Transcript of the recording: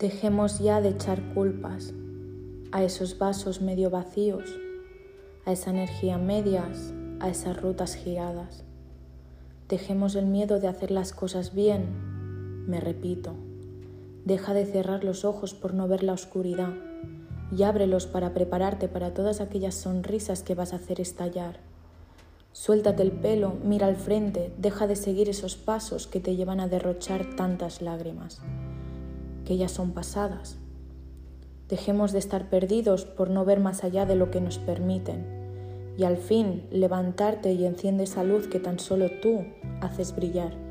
Dejemos ya de echar culpas a esos vasos medio vacíos, a esa energía medias, a esas rutas giradas. Dejemos el miedo de hacer las cosas bien, me repito. Deja de cerrar los ojos por no ver la oscuridad y ábrelos para prepararte para todas aquellas sonrisas que vas a hacer estallar. Suéltate el pelo, mira al frente, deja de seguir esos pasos que te llevan a derrochar tantas lágrimas, que ya son pasadas. Dejemos de estar perdidos por no ver más allá de lo que nos permiten y al fin levantarte y enciende esa luz que tan solo tú haces brillar.